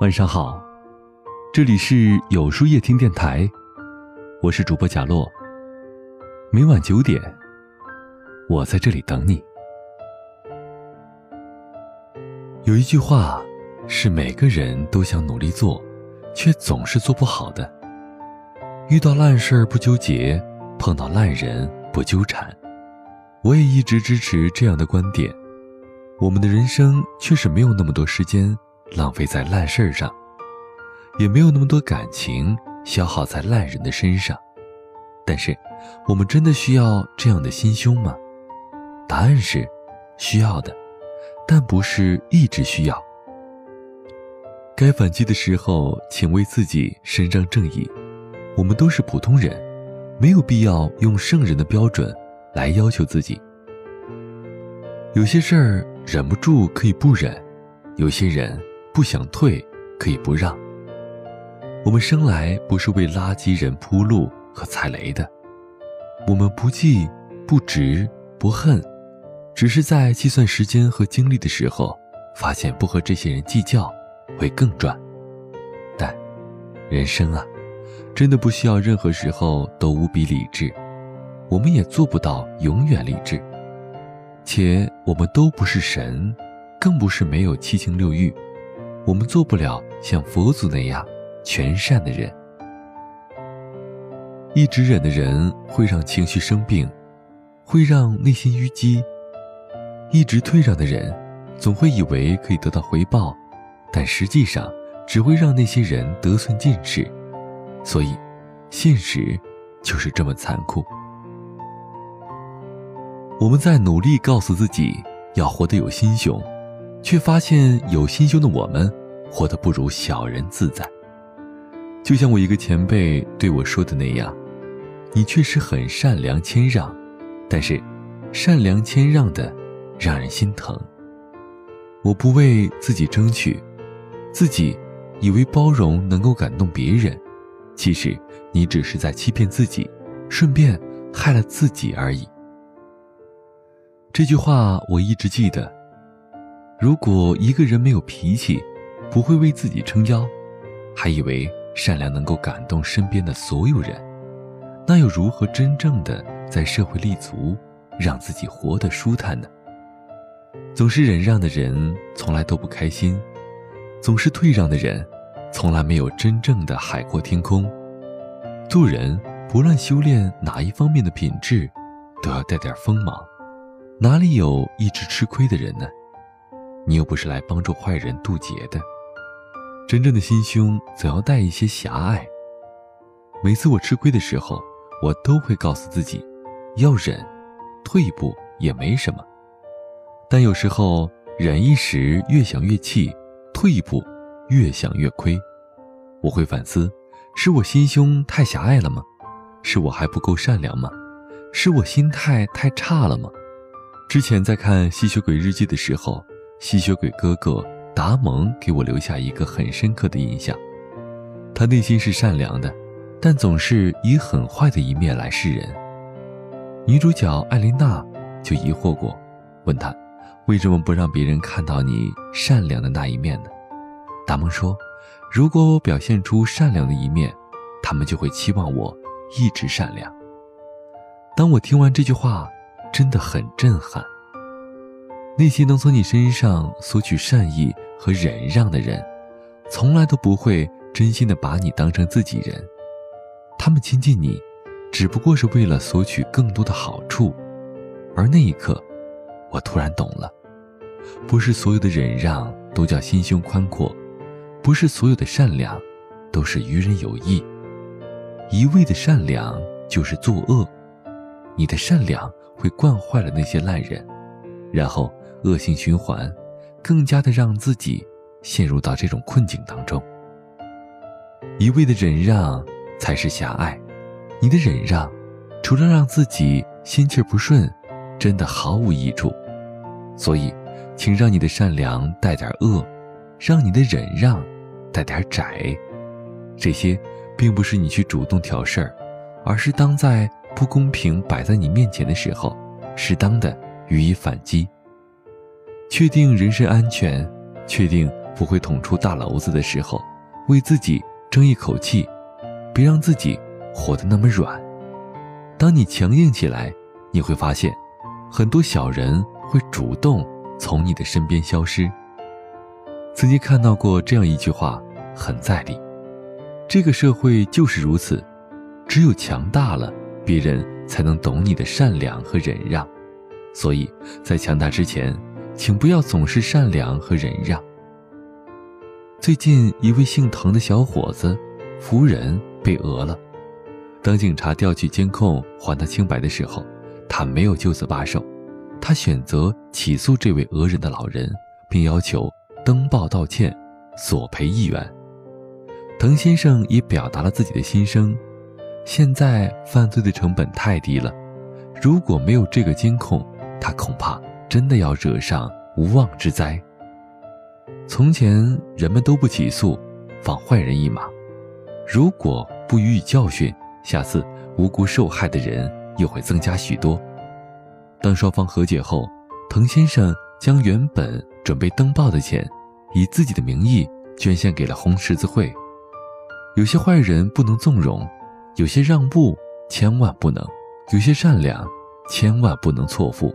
晚上好，这里是有书夜听电台，我是主播贾洛。每晚九点，我在这里等你。有一句话是每个人都想努力做，却总是做不好的。遇到烂事儿不纠结，碰到烂人不纠缠。我也一直支持这样的观点。我们的人生确实没有那么多时间。浪费在烂事儿上，也没有那么多感情消耗在烂人的身上。但是，我们真的需要这样的心胸吗？答案是，需要的，但不是一直需要。该反击的时候，请为自己伸张正义。我们都是普通人，没有必要用圣人的标准来要求自己。有些事儿忍不住可以不忍，有些人。不想退，可以不让。我们生来不是为垃圾人铺路和踩雷的，我们不计、不值、不恨，只是在计算时间和精力的时候，发现不和这些人计较会更赚。但，人生啊，真的不需要任何时候都无比理智，我们也做不到永远理智，且我们都不是神，更不是没有七情六欲。我们做不了像佛祖那样全善的人，一直忍的人会让情绪生病，会让内心淤积；一直退让的人，总会以为可以得到回报，但实际上只会让那些人得寸进尺。所以，现实就是这么残酷。我们在努力告诉自己要活得有心胸。却发现有心胸的我们，活得不如小人自在。就像我一个前辈对我说的那样：“你确实很善良谦让，但是，善良谦让的，让人心疼。我不为自己争取，自己以为包容能够感动别人，其实你只是在欺骗自己，顺便害了自己而已。”这句话我一直记得。如果一个人没有脾气，不会为自己撑腰，还以为善良能够感动身边的所有人，那又如何真正的在社会立足，让自己活得舒坦呢？总是忍让的人，从来都不开心；总是退让的人，从来没有真正的海阔天空。做人不论修炼哪一方面的品质，都要带点锋芒。哪里有一直吃亏的人呢？你又不是来帮助坏人渡劫的，真正的心胸总要带一些狭隘。每次我吃亏的时候，我都会告诉自己，要忍，退一步也没什么。但有时候忍一时，越想越气；退一步，越想越亏。我会反思：是我心胸太狭隘了吗？是我还不够善良吗？是我心态太差了吗？之前在看《吸血鬼日记》的时候。吸血鬼哥哥达蒙给我留下一个很深刻的印象，他内心是善良的，但总是以很坏的一面来示人。女主角艾琳娜就疑惑过，问他为什么不让别人看到你善良的那一面呢？达蒙说：“如果我表现出善良的一面，他们就会期望我一直善良。”当我听完这句话，真的很震撼。那些能从你身上索取善意和忍让的人，从来都不会真心的把你当成自己人。他们亲近你，只不过是为了索取更多的好处。而那一刻，我突然懂了：不是所有的忍让都叫心胸宽阔，不是所有的善良都是于人有益。一味的善良就是作恶，你的善良会惯坏了那些烂人，然后。恶性循环，更加的让自己陷入到这种困境当中。一味的忍让才是狭隘，你的忍让，除了让自己心气不顺，真的毫无益处。所以，请让你的善良带点恶，让你的忍让带点窄。这些，并不是你去主动挑事儿，而是当在不公平摆在你面前的时候，适当的予以反击。确定人身安全，确定不会捅出大篓子的时候，为自己争一口气，别让自己活得那么软。当你强硬起来，你会发现，很多小人会主动从你的身边消失。曾经看到过这样一句话，很在理：这个社会就是如此，只有强大了，别人才能懂你的善良和忍让。所以在强大之前，请不要总是善良和忍让。最近，一位姓滕的小伙子，夫人被讹了。当警察调取监控还他清白的时候，他没有就此罢手，他选择起诉这位讹人的老人，并要求登报道歉，索赔一元。滕先生也表达了自己的心声：现在犯罪的成本太低了，如果没有这个监控，他恐怕真的要惹上无妄之灾。从前人们都不起诉，放坏人一马，如果不予以教训。下次无辜受害的人又会增加许多。当双方和解后，滕先生将原本准备登报的钱，以自己的名义捐献给了红十字会。有些坏人不能纵容，有些让步千万不能，有些善良千万不能错付。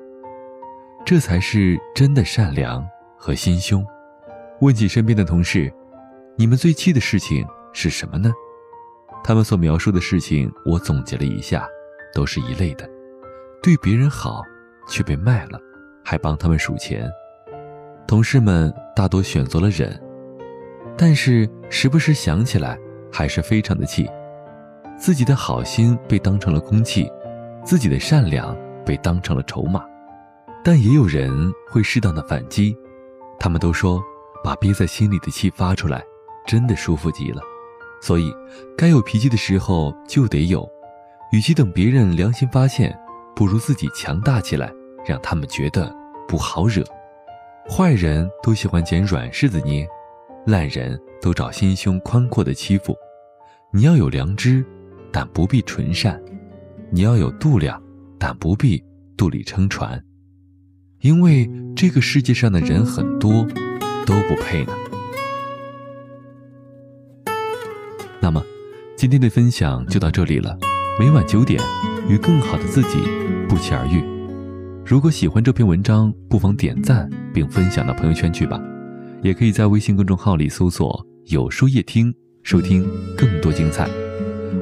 这才是真的善良和心胸。问起身边的同事，你们最气的事情是什么呢？他们所描述的事情，我总结了一下，都是一类的：对别人好，却被卖了，还帮他们数钱。同事们大多选择了忍，但是时不时想起来，还是非常的气。自己的好心被当成了空气，自己的善良被当成了筹码。但也有人会适当的反击，他们都说，把憋在心里的气发出来，真的舒服极了。所以，该有脾气的时候就得有，与其等别人良心发现，不如自己强大起来，让他们觉得不好惹。坏人都喜欢捡软柿子捏，烂人都找心胸宽阔的欺负。你要有良知，但不必纯善；你要有度量，但不必肚里撑船。因为这个世界上的人很多，都不配呢。那么，今天的分享就到这里了。每晚九点，与更好的自己不期而遇。如果喜欢这篇文章，不妨点赞并分享到朋友圈去吧。也可以在微信公众号里搜索“有书夜听”，收听更多精彩。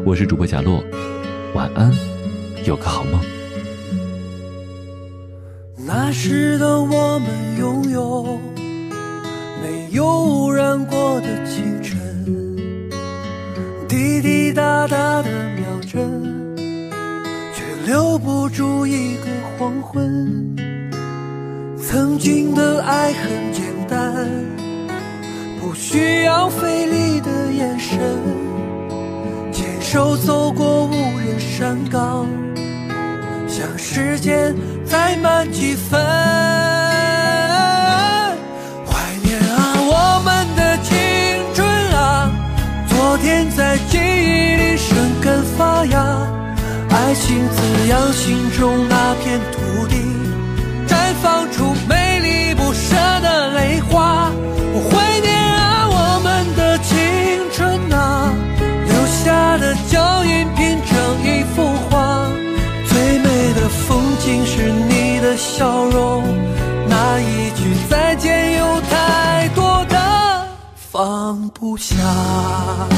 我是主播贾洛，晚安，有个好梦。那时的我们拥有没有污染过的清晨。滴滴答答的秒针，却留不住一个黄昏。曾经的爱很简单，不需要费力的眼神，牵手走过无人山岗，想时间再慢几分，怀念啊，我们的青春啊，昨天在记忆里生根发芽，爱情滋养心中那片土。想。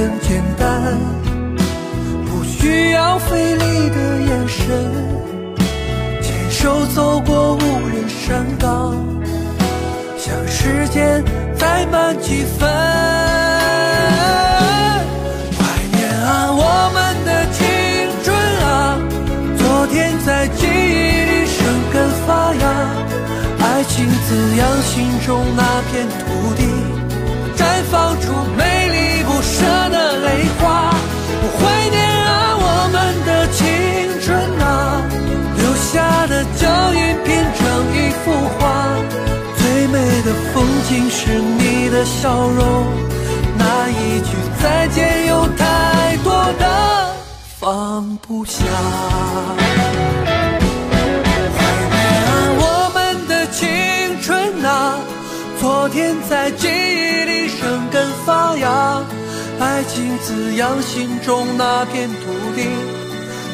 很简单，不需要费力的眼神，牵手走过无人山岗，像时间再慢几分。怀念啊，我们的青春啊，昨天在记忆里生根发芽，爱情滋养心中那片土地，绽放出美不舍的泪花。我怀念啊，我们的青春啊，留下的脚印拼成一幅画。最美的风景是你的笑容，那一句再见有太多的放不下。怀念啊，我们的青春啊，昨天在记忆里生根发芽。爱情滋养心中那片土地，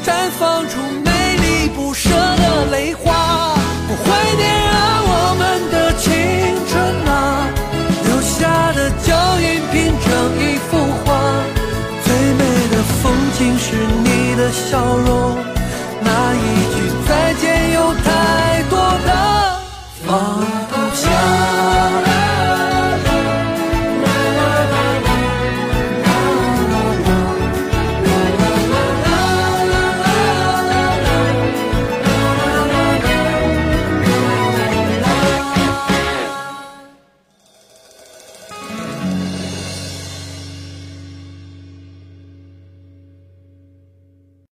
绽放出美丽不舍的泪花。不怀念啊，我们的青春啊，留下的脚印拼成一幅画，最美的风景是你的笑容。